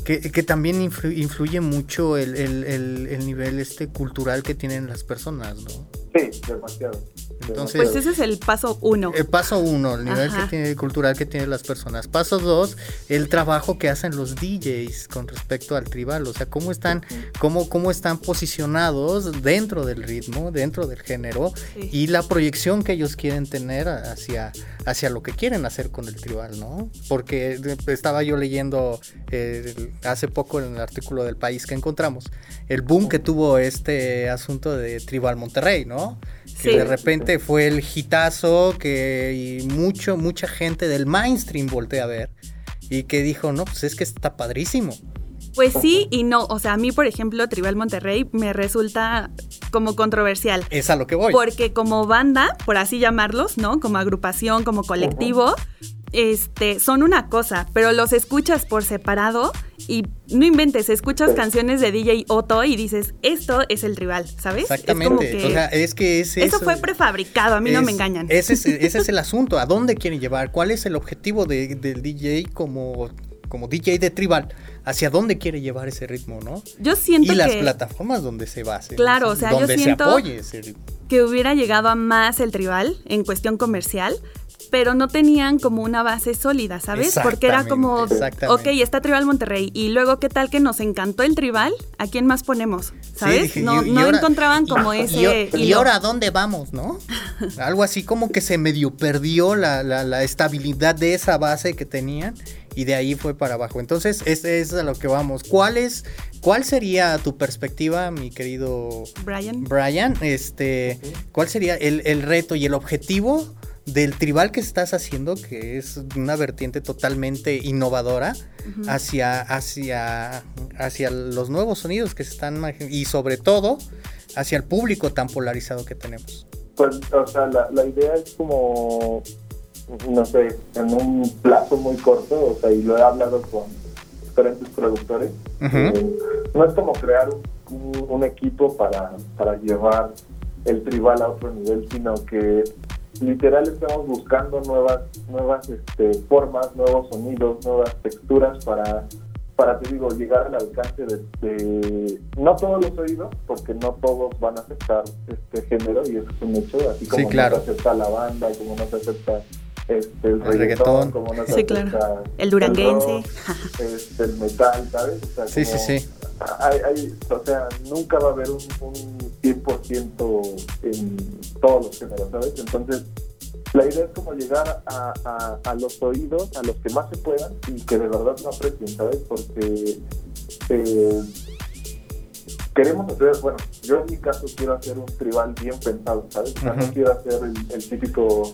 que, también influye mucho el, el, nivel este cultural que tienen las personas, ¿no? Sí, demasiado. Entonces, pues ese es el paso uno. El paso uno, el nivel que tiene, cultural que tienen las personas. Paso dos, el trabajo que hacen los DJs con respecto al tribal. O sea, cómo están, cómo, cómo están posicionados dentro del ritmo, dentro del género, y la proyección que ellos quieren tener hacia, hacia lo que quieren hacer con el tribal, ¿no? Porque estaba yo leyendo eh, hace poco en el artículo del país que encontramos, el boom que tuvo este asunto de Tribal Monterrey, ¿no? Que de repente fue el hitazo que y mucho, mucha gente del mainstream voltea a ver y que dijo, no, pues es que está padrísimo. Pues sí y no. O sea, a mí, por ejemplo, Tribal Monterrey me resulta como controversial. Es a lo que voy. Porque como banda, por así llamarlos, ¿no? Como agrupación, como colectivo, este, son una cosa, pero los escuchas por separado y no inventes, escuchas canciones de DJ Otto y dices, esto es el tribal, ¿sabes? Exactamente. o sea, es que eso, eso, fue prefabricado, a mí no me engañan. Ese es, ese es el asunto, ¿a dónde quieren llevar? ¿Cuál es el objetivo del DJ como, como DJ de tribal? hacia dónde quiere llevar ese ritmo, ¿no? Yo siento y las plataformas donde se base. Claro, o sea, yo siento que hubiera llegado a más el tribal en cuestión comercial, pero no tenían como una base sólida, ¿sabes? Porque era como, ok, está Tribal Monterrey, y luego, ¿qué tal que nos encantó el Tribal? ¿A quién más ponemos? ¿Sabes? no, encontraban como ese... Y, ahora a dónde vamos, no? Algo así como que se medio perdió la, la, estabilidad de esa base que tenían y de ahí fue para abajo. Entonces, este es a lo que vamos. ¿Cuál es, cuál sería tu perspectiva, mi querido Brian? Brian, este, ¿cuál sería el, el reto y el objetivo del tribal que estás haciendo, que es una vertiente totalmente innovadora, hacia, hacia, hacia los nuevos sonidos que se están y sobre todo hacia el público tan polarizado que tenemos. Pues, o sea, la, idea es como, no sé, en un plazo muy corto, o sea, y lo he hablado con diferentes productores, eh, no es como crear un, un equipo para, para llevar el tribal a otro nivel, sino que literal estamos buscando nuevas, nuevas este, formas, nuevos sonidos, nuevas texturas para, para, te digo, llegar al alcance de, no todos los oídos, porque no todos van a aceptar este género y eso es un hecho, así como no se acepta la banda, como no se acepta este, el, reggaetón, como no se acepta el duranguense, el, este, el metal, ¿sabes? O sea, sí, sí, sí. Hay, o sea, nunca va a haber un, un 100% en todos los géneros, ¿sabes? Entonces, la idea es como llegar a, a, los oídos, a los que más se puedan y que de verdad no aprecien, ¿sabes? Porque eh, queremos hacer, bueno, yo en mi caso quiero hacer un tribal bien pensado, ¿sabes? O sea, no quiero hacer el, típico,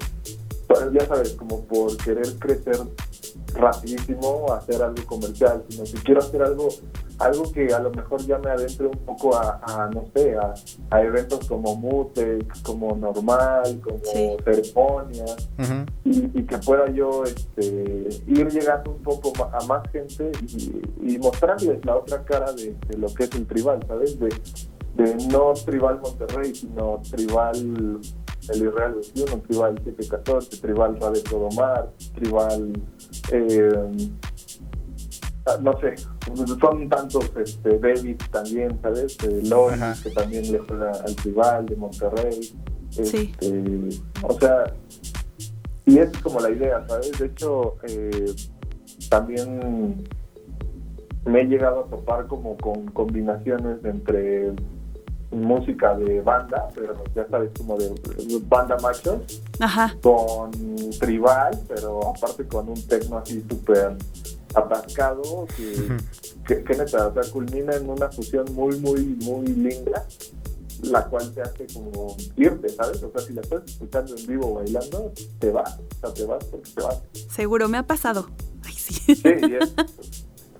ya sabes, como por querer crecer rapidísimo, hacer algo comercial, sino que quiero hacer algo algo que a lo mejor ya me adentre un poco a, no sé, a, eventos como Mutex, como Normal, como Ceremonias, y, que pueda yo este, ir llegando un poco a más gente y, mostrarles la otra cara de, lo que es el tribal, ¿sabes? De, de no tribal Monterrey, sino tribal el Israel 21, tribal 714, tribal Radio Mar, tribal... Eh, Ah, no sé, son tantos, este, David también, ¿sabes? Eh, Lori, que también le juega al rival de Monterrey. Este, O sea, y es como la idea, ¿sabes? De hecho, eh, también me he llegado a topar como con combinaciones entre música de banda, pero ya sabes, como de, banda machos, con tribal, pero aparte con un tecno así súper atascado que, que, neta, o sea, culmina en una fusión muy, muy, muy linda la cual te hace como irte, ¿sabes? O sea, si la estás escuchando en vivo bailando, te vas, o sea, te vas porque te vas. Seguro, me ha pasado. Ay, sí. Sí, y es-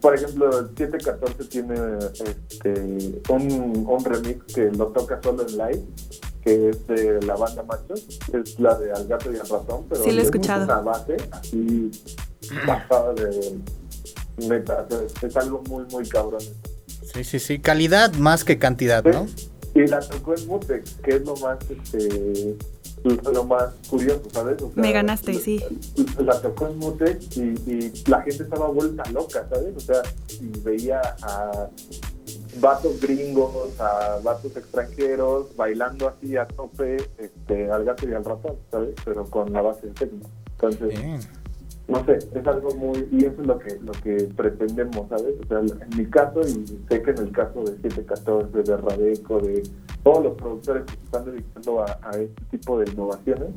por ejemplo, el 714 tiene este, un, un remix que lo toca solo en live, que es de la banda Machos, es la de Al Gato y al Ratón, pero Sí, lo he le escuchado. puso una base así pasada de neta, es, es algo muy, muy cabrón. Sí, sí, sí. Calidad más que cantidad, ¿no? Y la tocó en Mutex, que es lo más, este, lo más curioso, ¿sabes? O sea, Me ganaste, sí. La tocó en Mutex y, y la gente estaba vuelta loca, ¿sabes? O sea, y veía a vatos gringos, a vatos extranjeros, bailando así a tope, este, al gato y al ratón, ¿sabes? Pero con la base de techno. Entonces, Bien. no sé, es algo muy, y eso es lo que, lo que pretendemos, ¿sabes? O sea, en mi caso, y sé que en el caso de 714, de Radeco, de todos los productores que se están dedicando a, a este tipo de innovaciones,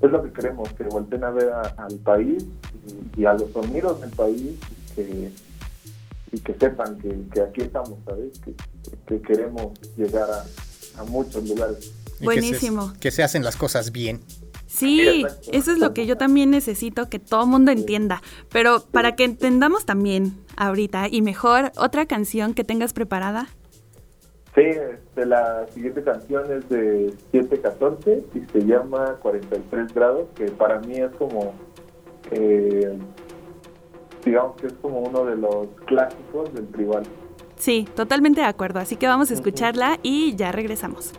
es lo que queremos, que volteen a ver a- al país y, y a los sonidos del país y que, y que sepan que, que aquí estamos, ¿sabes? Que, que queremos llegar a, a muchos lugares. Y que Buenísimo. se, que se hacen las cosas bien. Sí, eso es lo que yo también necesito que todo mundo entienda. Pero para que entendamos también ahorita y mejor, otra canción que tengas preparada. Sí, este, la siguiente canción es de 714 y se llama 43 grados, que para mí es como, eh, digamos que es como uno de los clásicos del tribal. Sí, totalmente de acuerdo. Así que vamos a escucharla y ya regresamos.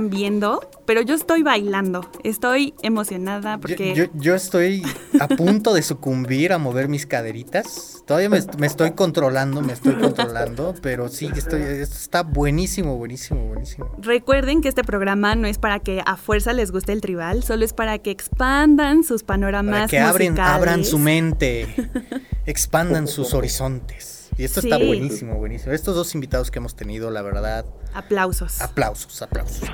Están viendo, pero yo estoy bailando. Estoy emocionada porque... Yo, yo, estoy a punto de sucumbir a mover mis caderitas. Todavía me, estoy controlando, me estoy controlando, pero sí, estoy, está buenísimo, buenísimo, buenísimo. Recuerden que este programa no es para que a fuerza les guste el tribal, solo es para que expandan sus panoramas para que abren, abran su mente, expandan sus horizontes. Y esto está buenísimo, buenísimo. Estos dos invitados que hemos tenido, la verdad. Aplausos. Aplausos, aplausos.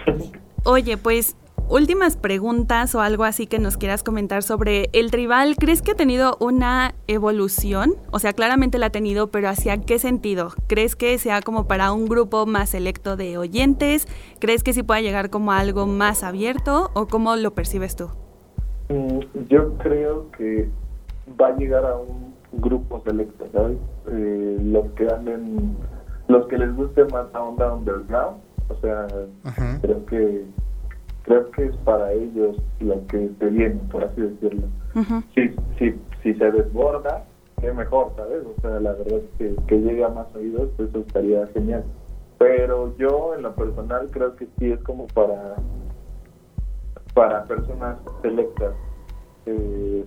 Oye, pues últimas preguntas o algo así que nos quieras comentar sobre el tribal. ¿Crees que ha tenido una evolución? O sea, claramente la ha tenido, pero ¿hacia qué sentido? ¿Crees que sea como para un grupo más selecto de oyentes? ¿Crees que sí pueda llegar como a algo más abierto o cómo lo percibes tú? Mm, yo creo que va a llegar a un grupos selectos, ¿sabes? Eh, los que anden, los que les guste más la onda underground, o sea, creo que creo que es para ellos lo que se viene, por así decirlo. si, si, si se desborda, qué mejor, ¿sabes? O sea, la verdad es que, que llegue a más oídos, pues eso estaría genial. Pero yo, en lo personal, creo que sí es como para para personas selectas. Eh,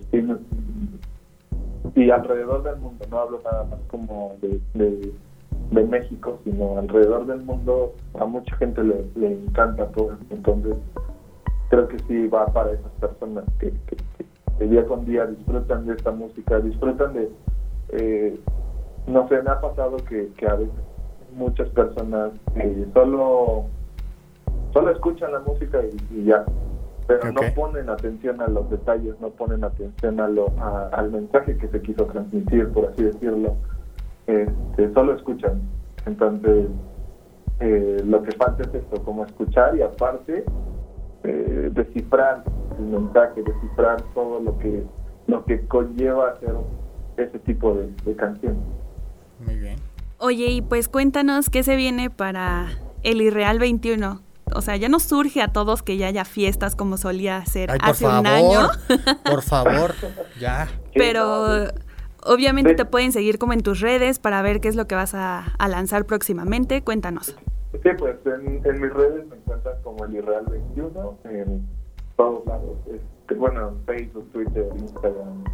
y alrededor del mundo, no hablo nada más como de, de, México, sino alrededor del mundo a mucha gente le, le encanta todo Entonces, creo que sí va para esas personas que, que, día con día disfrutan de esta música, disfrutan de... Eh, no sé, me ha pasado que, que a veces muchas personas eh, solo solo escuchan la música y ya. Pero no ponen atención a los detalles, no ponen atención a lo, al mensaje que se quiso transmitir, por así decirlo. Este, solo escuchan. Entonces, eh, lo que falta es esto, como escuchar y aparte eh, descifrar el mensaje, descifrar todo lo que lo que conlleva hacer ese tipo de, de canción. Muy bien. Oye, y pues cuéntanos qué se viene para el Irreal 21 o sea, ya no surge a todos que ya haya fiestas como solía ser hace un año. por favor, ya. Pero obviamente te pueden seguir como en tus redes para ver qué es lo que vas a, lanzar próximamente. Cuéntanos. Sí, pues en, mis redes me encuentran como el Irreal 21 en todos lados. bueno, Facebook, Twitter, Instagram,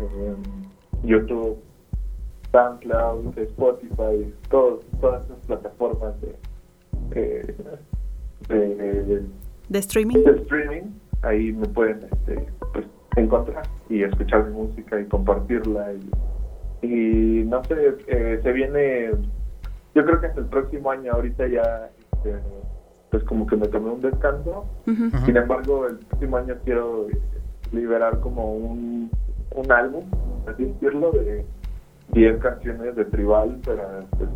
YouTube, SoundCloud, Spotify, todas esas plataformas de, de, streaming. De streaming, ahí me pueden este, pues, encontrar y escuchar mi música y compartirla. Y, no sé, eh, se viene, yo creo que hasta el próximo año, ahorita ya, este, pues como que me tomé un descanso. Sin embargo, el próximo año quiero liberar como un, un álbum, así decirlo, de 10 canciones de tribal, pero pues,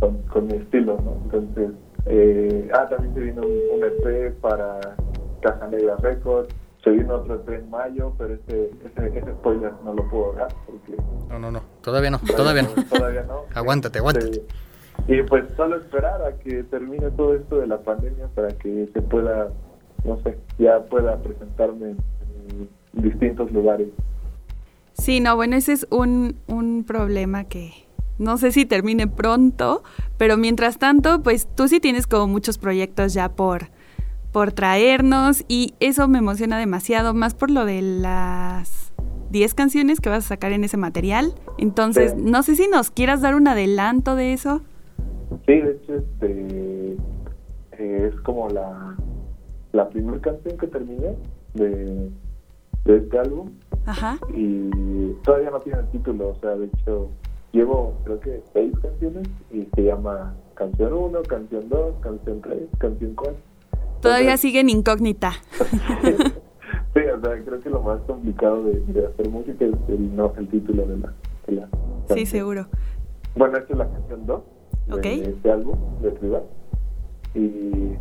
con, con mi estilo, ¿no? Entonces eh, ah, también se vino un, EP para Casa Negra Records. Se vino otro EP en mayo, pero ese, ese, ese spoiler no lo puedo dar porque... No, no, no, todavía no, todavía, no. Todavía no. aguántate, aguántate. y pues solo esperar a que termine todo esto de la pandemia para que se pueda, no sé, ya pueda presentarme en distintos lugares. Sí, no, bueno, ese es un, un problema que, no sé si termine pronto, pero mientras tanto, pues tú sí tienes como muchos proyectos ya por, por traernos y eso me emociona demasiado, más por lo de las 10 canciones que vas a sacar en ese material. Entonces, no sé si nos quieras dar un adelanto de eso. Sí, de hecho, este, eh, es como la, la primera canción que terminé de, de este álbum. Ajá. Y todavía no tiene el título, o sea, de hecho llevo creo que seis canciones y se llama canción 1, canción 2, canción 3, canción 4. Todavía sigue en incógnita. sí, o sea, creo que lo más complicado de, hacer música es el, no, el título de la, de Sí, seguro. Bueno, esta es la canción 2 de este álbum de Tribal. Y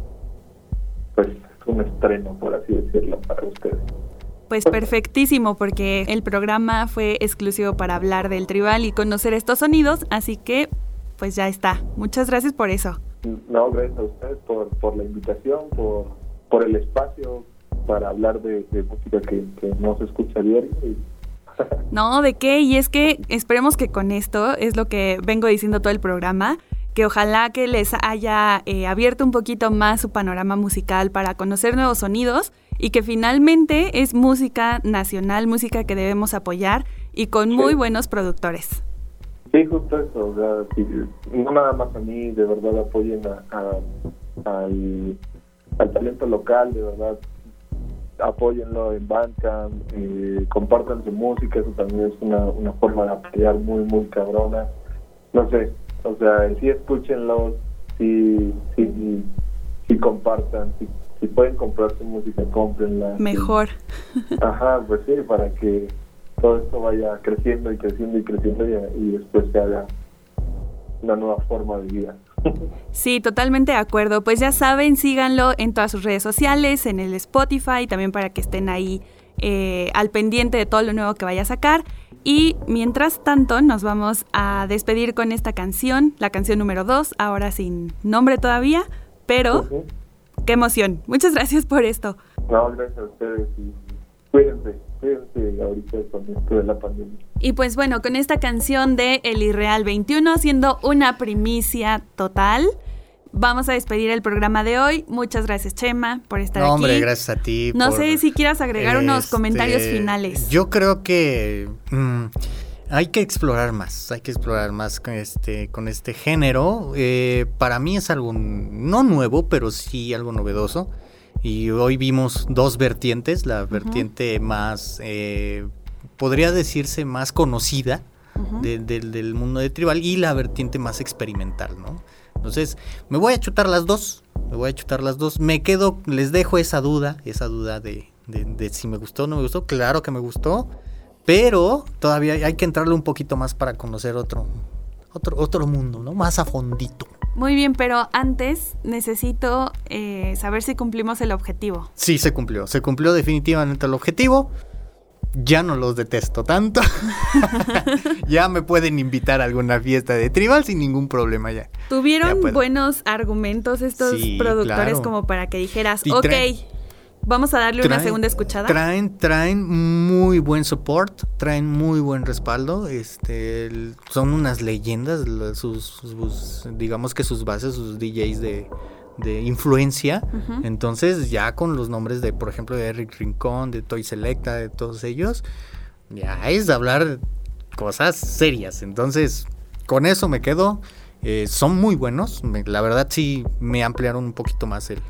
pues es un estreno, por así decirlo, para ustedes. Pues perfectísimo, porque el programa fue exclusivo para hablar del tribal y conocer estos sonidos, así que pues ya está. Muchas gracias por eso. No, gracias a ustedes por, por la invitación, por, por el espacio para hablar de, música que, no se escucha diario. no, ¿de qué? Y es que esperemos que con esto, es lo que vengo diciendo todo el programa, que ojalá que les haya eh, abierto un poquito más su panorama musical para conocer nuevos sonidos y que finalmente es música nacional, música que debemos apoyar y con muy buenos productores. Sí, justo eso, o sea, no nada más a mí, de verdad apoyen al, talento local, de verdad, apóyenlo en Bandcamp, eh, compartan su música, eso también es una, una forma de apoyar muy, muy cabrona. No sé, o sea, sí escúchenlo, sí, sí, sí, compartan, si pueden comprar su música, cómprenla. Mejor. Ajá, pues sí, para que todo esto vaya creciendo y creciendo y creciendo y, después se haga una nueva forma de vida. Sí, totalmente de acuerdo. Pues ya saben, síganlo en todas sus redes sociales, en el Spotify, también para que estén ahí eh, al pendiente de todo lo nuevo que vaya a sacar. Y mientras tanto, nos vamos a despedir con esta canción, la canción número 2, ahora sin nombre todavía, pero qué emoción. Muchas gracias por esto. No, gracias a ustedes y cuídense, ahorita con esto de la pandemia. Y pues bueno, con esta canción de El Irreal 21 siendo una primicia total. Vamos a despedir el programa de hoy. Muchas gracias, Chema, por estar no, aquí. Hombre, gracias a ti. No sé si quieras agregar unos comentarios este, finales. Yo creo que mm, hay que explorar más, hay que explorar más con este, con este género. Eh, para mí es algo no nuevo, pero sí algo novedoso. Y hoy vimos dos vertientes, la vertiente más, eh, podría decirse más conocida del mundo de tribal y la vertiente más experimental, ¿no? Entonces, me voy a chutar las dos, me voy a chutar las dos. Me quedo, les dejo esa duda, esa duda de, de si me gustó o no me gustó. Claro que me gustó. Pero todavía hay que entrarle un poquito más para conocer otro, otro, otro mundo, ¿no? Más a fondito. Muy bien, pero antes necesito eh, saber si cumplimos el objetivo. Sí, se cumplió. Se cumplió definitivamente el objetivo. Ya no los detesto tanto. ya me pueden invitar a alguna fiesta de tribal sin ningún problema ya. ¿Tuvieron buenos argumentos estos productores como para que dijeras, ok, Vamos a darle una segunda escuchada. Traen, traen muy buen support, traen muy buen respaldo. Este, son unas leyendas, sus, digamos que sus bases, sus DJs de, influencia. Entonces, ya con los nombres de, por ejemplo, de Eric Rincón, de Toy Selecta, de todos ellos, ya es hablar cosas serias. Entonces, con eso me quedo. Eh, son muy buenos. la verdad, sí me ampliaron un poquito más el,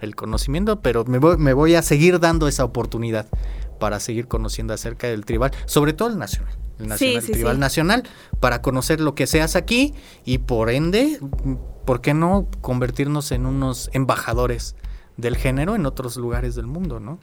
el conocimiento, pero me voy, me voy a seguir dando esa oportunidad para seguir conociendo acerca del tribal, sobre todo el nacional. El, nacional, tribal nacional, para conocer lo que se hace aquí y por ende, ¿por qué no convertirnos en unos embajadores del género en otros lugares del mundo, no?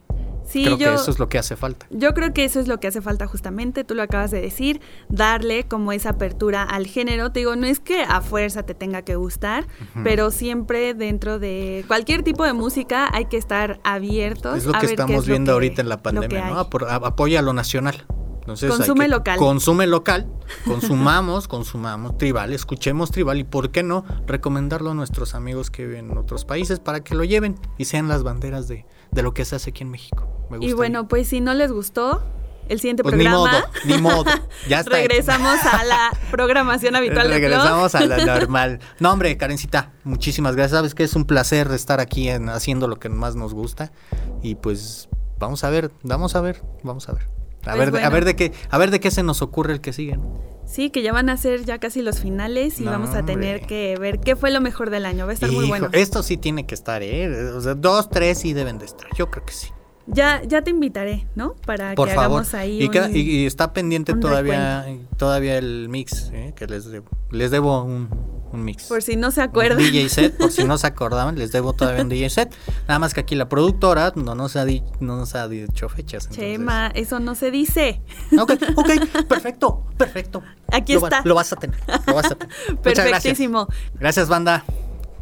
Sí, creo que eso es lo que hace falta. Yo creo que eso es lo que hace falta justamente, tú lo acabas de decir, darle como esa apertura al género. Te digo, no es que a fuerza te tenga que gustar, pero siempre dentro de cualquier tipo de música hay que estar abiertos. Es lo que estamos viendo ahorita en la pandemia, ¿no? Apoya lo nacional. Consume local. Consume local, consumamos, consumamos tribal, escuchemos tribal y por qué no recomendarlo a nuestros amigos que viven en otros países para que lo lleven y sean las banderas de, de lo que se hace aquí en México. y bueno, pues si no les gustó, el siguiente pues programa. Ni modo, ni modo. Ya está. Regresamos a la programación habitual Regresamos a la normal. No, hombre, Karencita, muchísimas gracias. Sabes que es un placer estar aquí en, haciendo lo que más nos gusta. Y pues vamos a ver, vamos a ver, vamos a ver. A, pues ver, a ver de qué, a ver de qué se nos ocurre el que sigue. Sí, que ya van a ser ya casi los finales y vamos a tener que ver qué fue lo mejor del año. Va a estar muy bueno. Esto sí tiene que estar, ¿eh? O sea, dos, tres sí deben de estar. Yo creo que sí. Ya, ya te invitaré, ¿no? Para que hagamos ahí. Y, y, está pendiente todavía, todavía el mix, ¿eh? que les debo, les debo un, mix. Por si no se acuerdan. Un DJ set, por si no se acordaban, les debo todavía un DJ set. Nada más que aquí la productora no nos ha, no nos ha dicho fechas. Chema, eso no se dice. Ok, ok, perfecto, perfecto. Aquí está. lo vas a tener, lo vas a tener. Perfectísimo. Gracias. gracias, banda.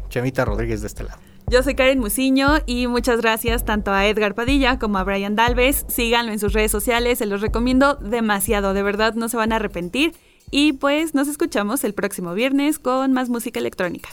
Chemita Rodríguez de este lado. Yo soy Karen Musiño y muchas gracias tanto a Edgar Padilla como a Brian Dalves. Síganlo en sus redes sociales, se los recomiendo demasiado, de verdad no se van a arrepentir. Y pues nos escuchamos el próximo viernes con más música electrónica.